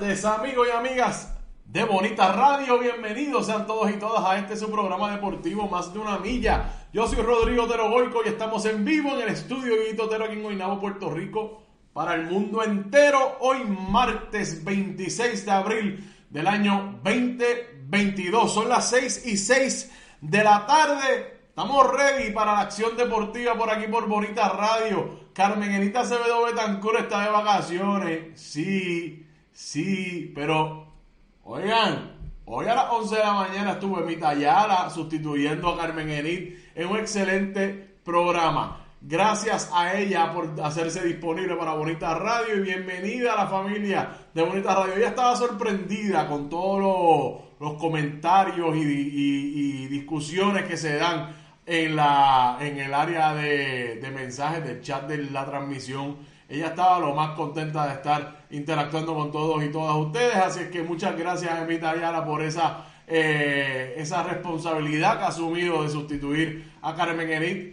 Amigos y amigas de Bonita Radio. Bienvenidos sean todos y todas a este su programa deportivo Más de una Milla. Yo soy Rodrigo Terogoico y estamos en vivo en el estudio Guito Tero aquí en Guaynabo, Puerto Rico, para el mundo entero. Hoy martes 26 de abril del año 2022. Son las 6 y 6 de la tarde. Estamos ready para la acción deportiva por aquí por Bonita Radio. Carmen Enita Acevedo Betancur está de vacaciones. Sí, Sí, pero, oigan, hoy a las 11 de la mañana estuve mi tallada sustituyendo a Carmen Enid en un excelente programa. Gracias a ella por hacerse disponible para Bonita Radio y bienvenida a la familia de Bonita Radio. Ella estaba sorprendida con todos los, comentarios y, discusiones que se dan en, la, en el área de, de mensajes del chat de la transmisión ella estaba lo más contenta de estar interactuando con todos y todas ustedes. Así es que muchas gracias, Emita Ayala, por esa, eh, esa responsabilidad que ha asumido de sustituir a Carmen Enid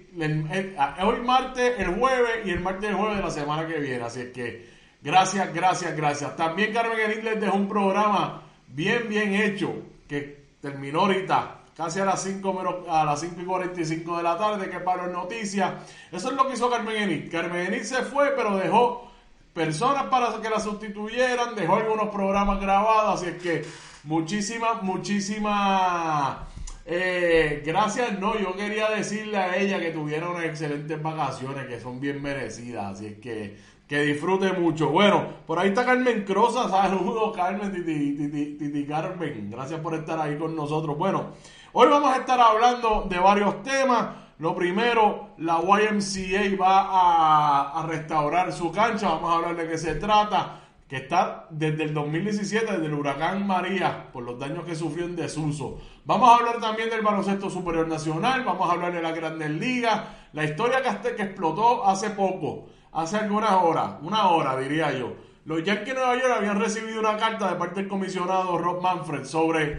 hoy martes, el jueves y el martes el jueves de la semana que viene. Así es que gracias, gracias, gracias. También Carmen Enid les dejó un programa bien, bien hecho que terminó ahorita casi a las 5 a las 5 y 45 de la tarde, que para noticias. Eso es lo que hizo Carmen Enid. Carmen Enid se fue, pero dejó personas para que la sustituyeran, dejó algunos programas grabados, así es que muchísimas, muchísimas eh, gracias. No, yo quería decirle a ella que tuviera unas excelentes vacaciones, que son bien merecidas, así es que que disfrute mucho. Bueno, por ahí está Carmen Crosa. Saludos, Carmen, titi, titi, Carmen. Gracias por estar ahí con nosotros. Bueno, Hoy vamos a estar hablando de varios temas. Lo primero, la YMCA va a, restaurar su cancha. Vamos a hablar de qué se trata. Que está desde el 2017, desde el huracán María, por los daños que sufrió en desuso. Vamos a hablar también del baloncesto superior nacional. Vamos a hablar de la Grandes Ligas. La historia que explotó hace poco, hace algunas horas, una hora diría yo. Los Yankees de Nueva York habían recibido una carta de parte del comisionado Rob Manfred sobre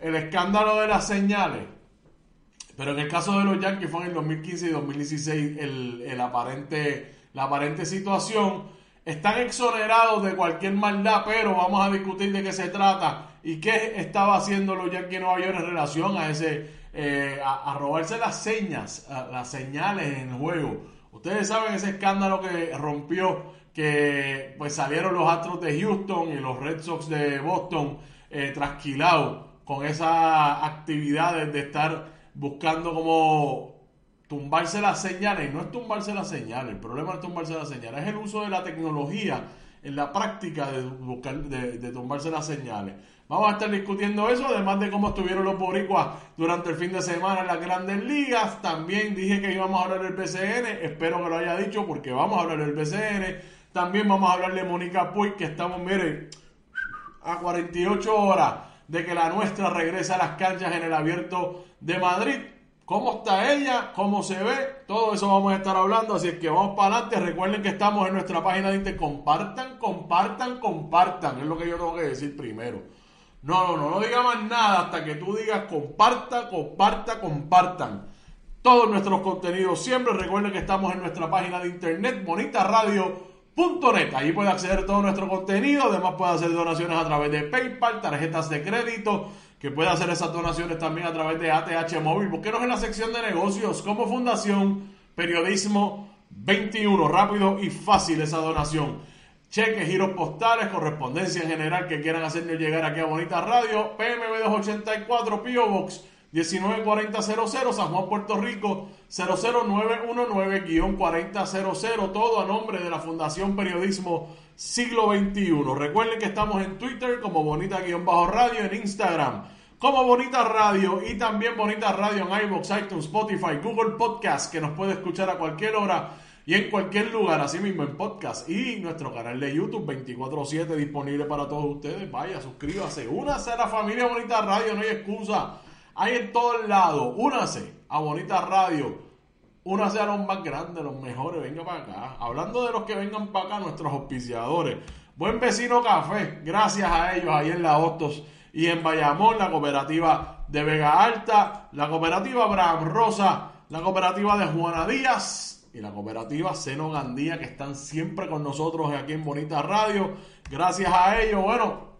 el escándalo de las señales. Pero en el caso de los Yankees fue en el 2015 y 2016 el, aparente, la aparente situación. Están exonerados de cualquier maldad, pero vamos a discutir de qué se trata y qué estaba haciendo los Yankees de Nueva York en relación a ese, eh, a, robarse las señas, las señales en el juego. Ustedes saben ese escándalo que rompió, que pues salieron los Astros de Houston y los Red Sox de Boston eh, trasquilados con esas actividades de estar buscando como tumbarse las señales. No es tumbarse las señales, el problema no es tumbarse las señales, es el uso de la tecnología en la práctica de, buscar, de, tumbarse las señales. Vamos a estar discutiendo eso, además de cómo estuvieron los boricuas durante el fin de semana en las grandes ligas. También dije que íbamos a hablar del BCN, espero que lo haya dicho porque vamos a hablar del BCN. También vamos a hablar de Mónica Puig, que estamos, miren, a 48 horas de que la nuestra regrese a las canchas en el abierto de Madrid. ¿Cómo está ella? ¿Cómo se ve? Todo eso vamos a estar hablando, así es que vamos para adelante. Recuerden que estamos en nuestra página de internet. Compartan, compartan, compartan. Es lo que yo tengo que decir primero. No, no, no, no diga más nada hasta que tú digas comparta, comparta, compartan. Todos nuestros contenidos siempre. Recuerden que estamos en nuestra página de internet, Bonita Radio .net. Ahí puede acceder a todo nuestro contenido. Además puede hacer donaciones a través de PayPal, tarjetas de crédito, que puede hacer esas donaciones también a través de ATH Móvil. Búsquenos en la sección de negocios como Fundación Periodismo 21. Rápido y fácil esa donación. Cheques, giros postales, correspondencia en general que quieran hacernos llegar aquí a Bonita Radio. PMB 284 Pio Box 194000 San Juan, Puerto Rico 00919-4000, todo a nombre de la Fundación Periodismo Siglo XXI. Recuerden que estamos en Twitter como Bonita-Radio, en Instagram como Bonita Radio y también Bonita Radio en iVoox, iTunes, Spotify, Google Podcast, que nos puede escuchar a cualquier hora y en cualquier lugar, así mismo en podcast y nuestro canal de YouTube 24/7 disponible para todos ustedes. Vaya, suscríbase, únase a la familia Bonita Radio, no hay excusa. Hay en todos lados. Únase a Bonita Radio. Únase a los más grandes, los mejores. Venga para acá. Hablando de los que vengan para acá, nuestros auspiciadores. Buen Vecino Café. Gracias a ellos ahí en La Hostos y en Bayamón, la cooperativa de Vega Alta, la cooperativa Abraham Rosa, la cooperativa de Juana Díaz y la cooperativa Seno Gandía que están siempre con nosotros aquí en Bonita Radio. Gracias a ellos. Bueno,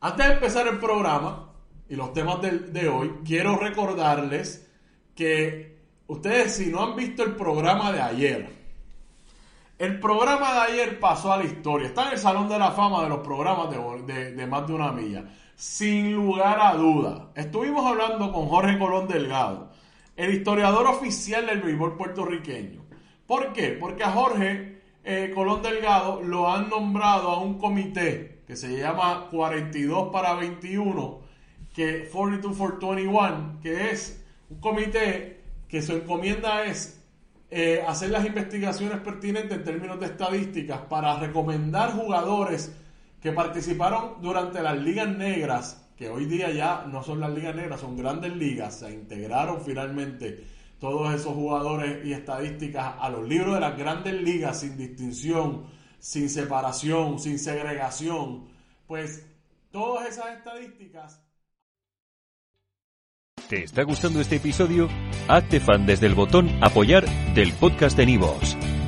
antes de empezar el programa, y los temas de, hoy, quiero recordarles que ustedes si no han visto el programa de ayer, el programa de ayer pasó a la historia, está en el Salón de la Fama de los programas de, de más de una milla, sin lugar a duda. Estuvimos hablando con Jorge Colón Delgado, el historiador oficial del béisbol puertorriqueño. ¿Por qué? Porque a Jorge eh, Colón Delgado lo han nombrado a un comité que se llama 42 para 21 que 42 for 21, que es un comité que su encomienda es eh, hacer las investigaciones pertinentes en términos de estadísticas para recomendar jugadores que participaron durante las ligas negras, que hoy día ya no son las ligas negras, son grandes ligas, se integraron finalmente todos esos jugadores y estadísticas a los libros de las grandes ligas sin distinción, sin separación, sin segregación, pues todas esas estadísticas ¿Te está gustando este episodio? Hazte fan desde el botón Apoyar del podcast de Nivos.